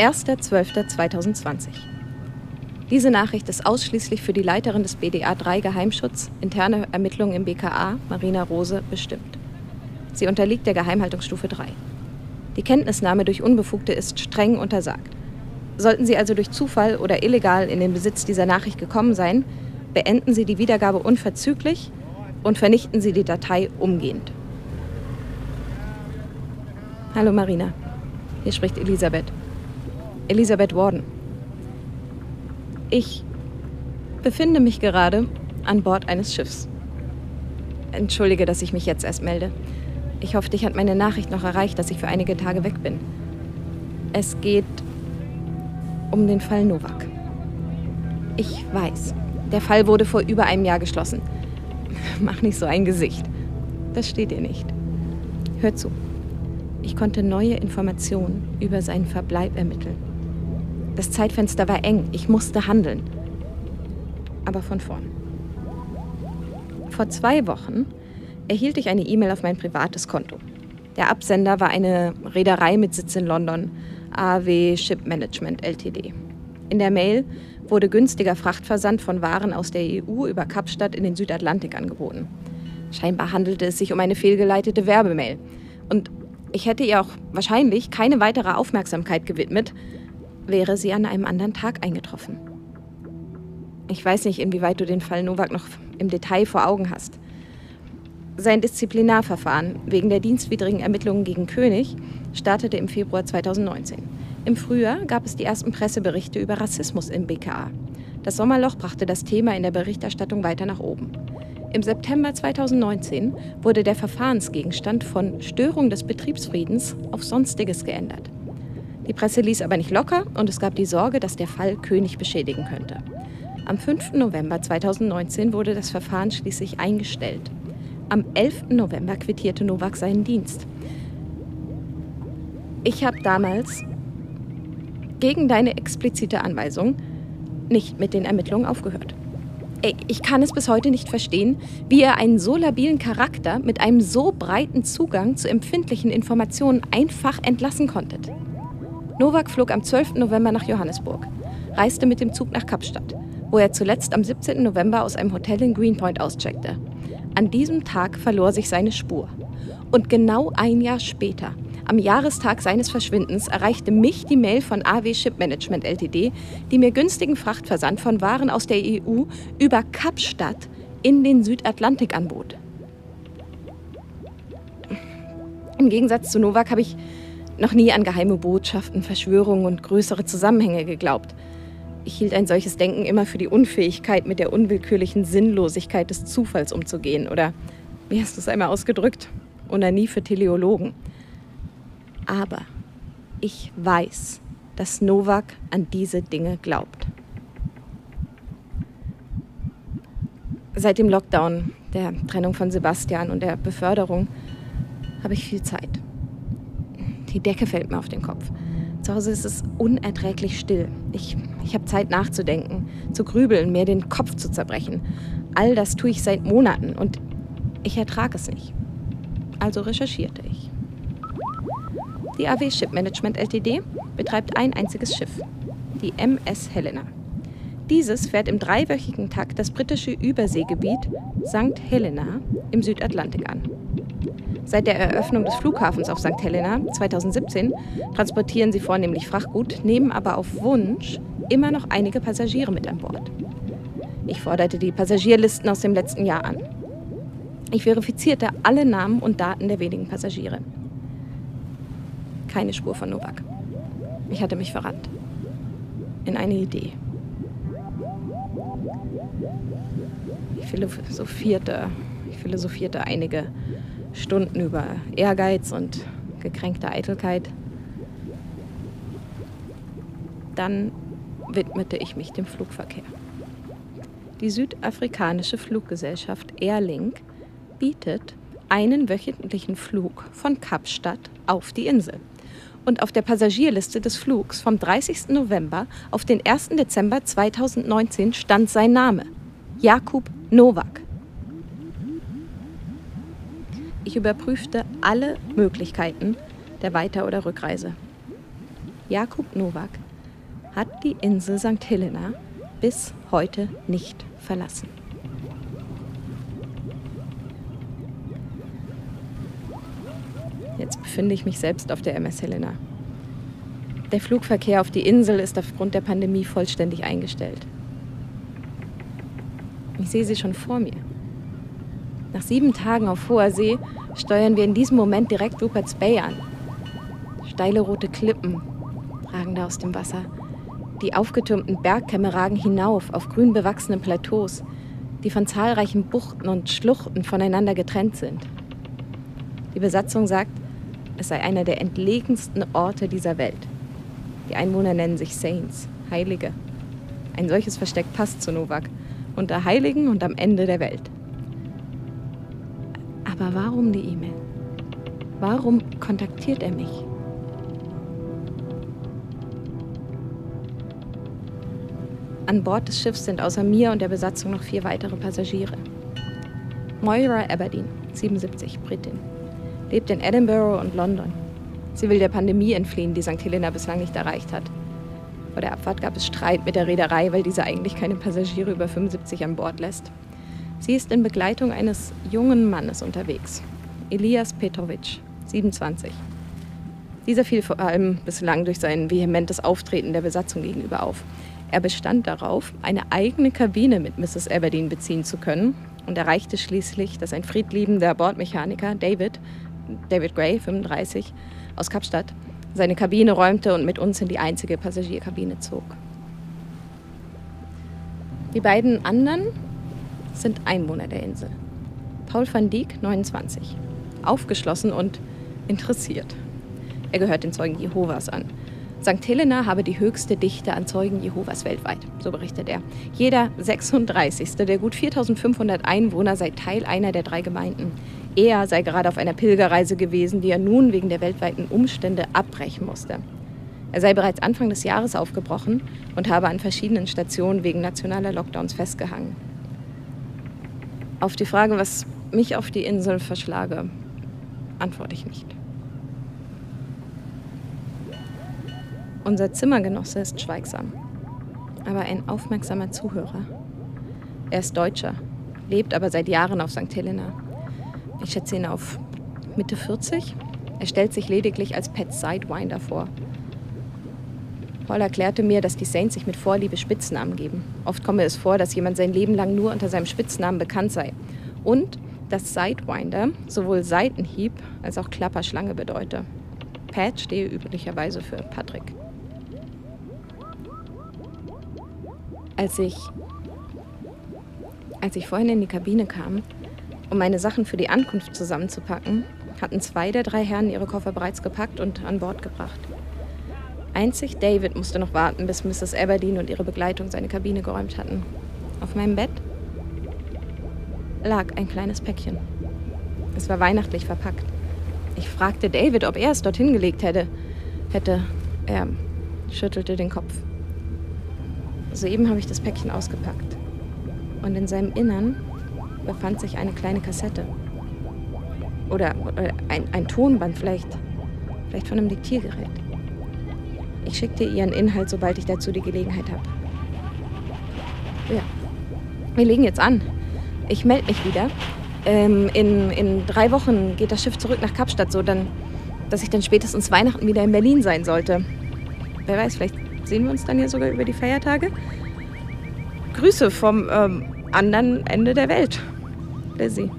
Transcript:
1.12.2020. Diese Nachricht ist ausschließlich für die Leiterin des BDA 3 Geheimschutz, interne Ermittlungen im BKA, Marina Rose, bestimmt. Sie unterliegt der Geheimhaltungsstufe 3. Die Kenntnisnahme durch Unbefugte ist streng untersagt. Sollten Sie also durch Zufall oder illegal in den Besitz dieser Nachricht gekommen sein, beenden Sie die Wiedergabe unverzüglich und vernichten Sie die Datei umgehend. Hallo Marina, hier spricht Elisabeth. Elisabeth Warden. Ich befinde mich gerade an Bord eines Schiffs. Entschuldige, dass ich mich jetzt erst melde. Ich hoffe, dich hat meine Nachricht noch erreicht, dass ich für einige Tage weg bin. Es geht um den Fall Novak. Ich weiß, der Fall wurde vor über einem Jahr geschlossen. Mach nicht so ein Gesicht. Das steht dir nicht. Hör zu. Ich konnte neue Informationen über seinen Verbleib ermitteln. Das Zeitfenster war eng. Ich musste handeln. Aber von vorn. Vor zwei Wochen erhielt ich eine E-Mail auf mein privates Konto. Der Absender war eine Reederei mit Sitz in London, AW Ship Management Ltd. In der Mail wurde günstiger Frachtversand von Waren aus der EU über Kapstadt in den Südatlantik angeboten. Scheinbar handelte es sich um eine fehlgeleitete Werbemail. Und ich hätte ihr auch wahrscheinlich keine weitere Aufmerksamkeit gewidmet, wäre sie an einem anderen Tag eingetroffen. Ich weiß nicht, inwieweit du den Fall Novak noch im Detail vor Augen hast. Sein Disziplinarverfahren wegen der dienstwidrigen Ermittlungen gegen König startete im Februar 2019. Im Frühjahr gab es die ersten Presseberichte über Rassismus im BKA. Das Sommerloch brachte das Thema in der Berichterstattung weiter nach oben. Im September 2019 wurde der Verfahrensgegenstand von Störung des Betriebsfriedens auf Sonstiges geändert. Die Presse ließ aber nicht locker und es gab die Sorge, dass der Fall König beschädigen könnte. Am 5. November 2019 wurde das Verfahren schließlich eingestellt. Am 11. November quittierte Novak seinen Dienst. Ich habe damals gegen deine explizite Anweisung nicht mit den Ermittlungen aufgehört. Ich kann es bis heute nicht verstehen, wie ihr einen so labilen Charakter mit einem so breiten Zugang zu empfindlichen Informationen einfach entlassen konntet. Novak flog am 12. November nach Johannesburg, reiste mit dem Zug nach Kapstadt, wo er zuletzt am 17. November aus einem Hotel in Greenpoint auscheckte. An diesem Tag verlor sich seine Spur. Und genau ein Jahr später, am Jahrestag seines Verschwindens, erreichte mich die Mail von AW Ship Management Ltd., die mir günstigen Frachtversand von Waren aus der EU über Kapstadt in den Südatlantik anbot. Im Gegensatz zu Novak habe ich noch nie an geheime Botschaften, Verschwörungen und größere Zusammenhänge geglaubt. Ich hielt ein solches Denken immer für die Unfähigkeit, mit der unwillkürlichen Sinnlosigkeit des Zufalls umzugehen. Oder, wie hast du es einmal ausgedrückt, nie für Teleologen. Aber ich weiß, dass Novak an diese Dinge glaubt. Seit dem Lockdown, der Trennung von Sebastian und der Beförderung habe ich viel Zeit. Die Decke fällt mir auf den Kopf. Zu Hause ist es unerträglich still. Ich, ich habe Zeit nachzudenken, zu grübeln, mir den Kopf zu zerbrechen. All das tue ich seit Monaten und ich ertrage es nicht. Also recherchierte ich. Die AW Ship Management Ltd. betreibt ein einziges Schiff, die MS Helena. Dieses fährt im dreiwöchigen Takt das britische Überseegebiet St. Helena im Südatlantik an. Seit der Eröffnung des Flughafens auf St. Helena 2017 transportieren sie vornehmlich Frachtgut, nehmen aber auf Wunsch immer noch einige Passagiere mit an Bord. Ich forderte die Passagierlisten aus dem letzten Jahr an. Ich verifizierte alle Namen und Daten der wenigen Passagiere. Keine Spur von Novak. Ich hatte mich verrannt. In eine Idee. Ich philosophierte, ich philosophierte einige Stunden über Ehrgeiz und gekränkte Eitelkeit. Dann widmete ich mich dem Flugverkehr. Die südafrikanische Fluggesellschaft Airlink bietet einen wöchentlichen Flug von Kapstadt auf die Insel. Und auf der Passagierliste des Flugs vom 30. November auf den 1. Dezember 2019 stand sein Name, Jakub Nowak. Ich überprüfte alle Möglichkeiten der Weiter- oder Rückreise. Jakub Nowak, hat die Insel St. Helena bis heute nicht verlassen. Jetzt befinde ich mich selbst auf der MS Helena. Der Flugverkehr auf die Insel ist aufgrund der Pandemie vollständig eingestellt. Ich sehe sie schon vor mir. Nach sieben Tagen auf hoher See steuern wir in diesem Moment direkt Rupert's Bay an. Steile rote Klippen ragen da aus dem Wasser. Die aufgetürmten Bergkämme ragen hinauf auf grün bewachsene Plateaus, die von zahlreichen Buchten und Schluchten voneinander getrennt sind. Die Besatzung sagt, es sei einer der entlegensten Orte dieser Welt. Die Einwohner nennen sich Saints, Heilige. Ein solches Versteck passt zu Novak, unter Heiligen und am Ende der Welt. Aber warum die E-Mail? Warum kontaktiert er mich? An Bord des Schiffs sind außer mir und der Besatzung noch vier weitere Passagiere. Moira Aberdeen, 77, Britin, lebt in Edinburgh und London. Sie will der Pandemie entfliehen, die St. Helena bislang nicht erreicht hat. Vor der Abfahrt gab es Streit mit der Reederei, weil diese eigentlich keine Passagiere über 75 an Bord lässt. Sie ist in Begleitung eines jungen Mannes unterwegs, Elias Petrovic, 27. Dieser fiel vor allem bislang durch sein vehementes Auftreten der Besatzung gegenüber auf. Er bestand darauf, eine eigene Kabine mit Mrs. Aberdeen beziehen zu können und erreichte schließlich, dass ein friedliebender Bordmechaniker, David, David Gray, 35, aus Kapstadt, seine Kabine räumte und mit uns in die einzige Passagierkabine zog. Die beiden anderen sind Einwohner der Insel. Paul van Dijk, 29, aufgeschlossen und interessiert. Er gehört den Zeugen Jehovas an St. Helena habe die höchste Dichte an Zeugen Jehovas weltweit, so berichtet er. Jeder 36. der gut 4500 Einwohner sei Teil einer der drei Gemeinden. Er sei gerade auf einer Pilgerreise gewesen, die er nun wegen der weltweiten Umstände abbrechen musste. Er sei bereits Anfang des Jahres aufgebrochen und habe an verschiedenen Stationen wegen nationaler Lockdowns festgehangen. Auf die Frage, was mich auf die Insel verschlage, antworte ich nicht. Unser Zimmergenosse ist schweigsam, aber ein aufmerksamer Zuhörer. Er ist Deutscher, lebt aber seit Jahren auf St. Helena. Ich schätze ihn auf Mitte 40. Er stellt sich lediglich als Pet Sidewinder vor. Paul erklärte mir, dass die Saints sich mit Vorliebe Spitznamen geben. Oft komme es vor, dass jemand sein Leben lang nur unter seinem Spitznamen bekannt sei. Und dass Sidewinder sowohl Seitenhieb als auch Klapperschlange bedeute. Pat stehe üblicherweise für Patrick. Als ich, als ich vorhin in die Kabine kam, um meine Sachen für die Ankunft zusammenzupacken, hatten zwei der drei Herren ihre Koffer bereits gepackt und an Bord gebracht. Einzig David musste noch warten, bis Mrs. Aberdeen und ihre Begleitung seine Kabine geräumt hatten. Auf meinem Bett lag ein kleines Päckchen. Es war weihnachtlich verpackt. Ich fragte David, ob er es dorthin gelegt hätte. Hätte. Er schüttelte den Kopf. Soeben habe ich das Päckchen ausgepackt. Und in seinem Innern befand sich eine kleine Kassette. Oder, oder ein, ein Tonband, vielleicht, vielleicht von einem Diktiergerät. Ich schickte ihren Inhalt, sobald ich dazu die Gelegenheit habe. Ja, wir legen jetzt an. Ich melde mich wieder. Ähm, in, in drei Wochen geht das Schiff zurück nach Kapstadt, so dann, dass ich dann spätestens Weihnachten wieder in Berlin sein sollte. Wer weiß, vielleicht sehen wir uns dann ja sogar über die Feiertage. Grüße vom ähm, anderen Ende der Welt. Lizzie.